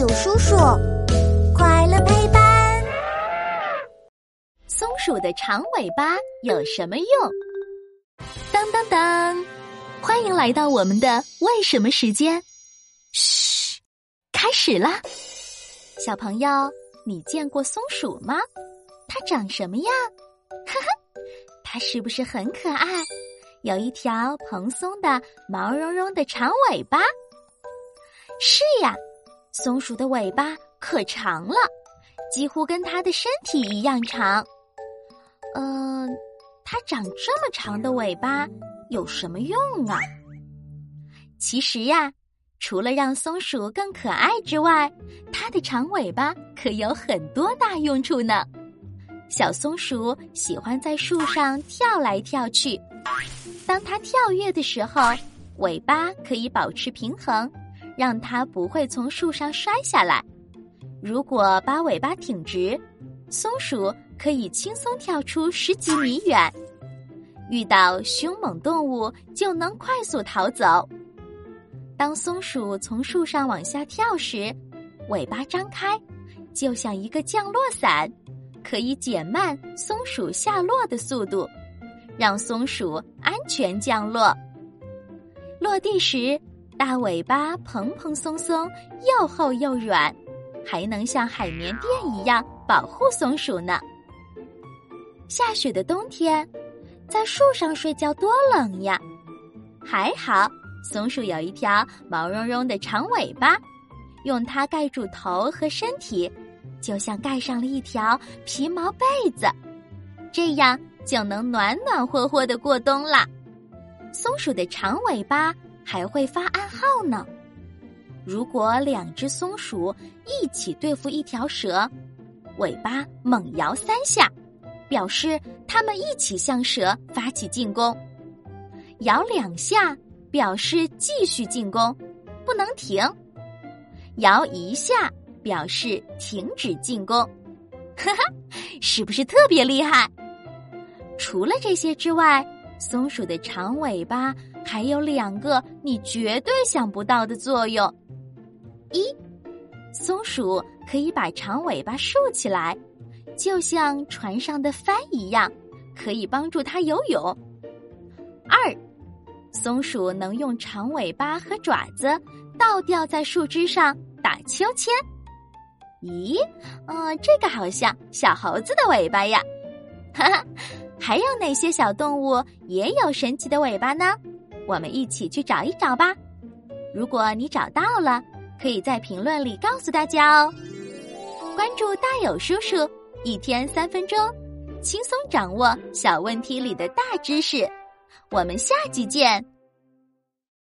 有叔叔，快乐陪伴。松鼠的长尾巴有什么用？当当当！欢迎来到我们的为什么时间。嘘，开始啦！小朋友，你见过松鼠吗？它长什么样？哈哈，它是不是很可爱？有一条蓬松的、毛茸茸的长尾巴。是呀，松鼠的尾巴可长了，几乎跟它的身体一样长。嗯，它长这么长的尾巴有什么用啊？其实呀，除了让松鼠更可爱之外，它的长尾巴可有很多大用处呢。小松鼠喜欢在树上跳来跳去，当它跳跃的时候，尾巴可以保持平衡。让它不会从树上摔下来。如果把尾巴挺直，松鼠可以轻松跳出十几米远。遇到凶猛动物，就能快速逃走。当松鼠从树上往下跳时，尾巴张开，就像一个降落伞，可以减慢松鼠下落的速度，让松鼠安全降落。落地时。大尾巴蓬蓬松松，又厚又软，还能像海绵垫一样保护松鼠呢。下雪的冬天，在树上睡觉多冷呀！还好，松鼠有一条毛茸茸的长尾巴，用它盖住头和身体，就像盖上了一条皮毛被子，这样就能暖暖和和的过冬啦。松鼠的长尾巴。还会发暗号呢。如果两只松鼠一起对付一条蛇，尾巴猛摇三下，表示它们一起向蛇发起进攻；摇两下，表示继续进攻，不能停；摇一下，表示停止进攻。哈哈，是不是特别厉害？除了这些之外，松鼠的长尾巴。还有两个你绝对想不到的作用：一，松鼠可以把长尾巴竖起来，就像船上的帆一样，可以帮助它游泳；二，松鼠能用长尾巴和爪子倒吊在树枝上打秋千。咦，嗯，这个好像小猴子的尾巴呀！哈哈，还有哪些小动物也有神奇的尾巴呢？我们一起去找一找吧。如果你找到了，可以在评论里告诉大家哦。关注大有叔叔，一天三分钟，轻松掌握小问题里的大知识。我们下集见。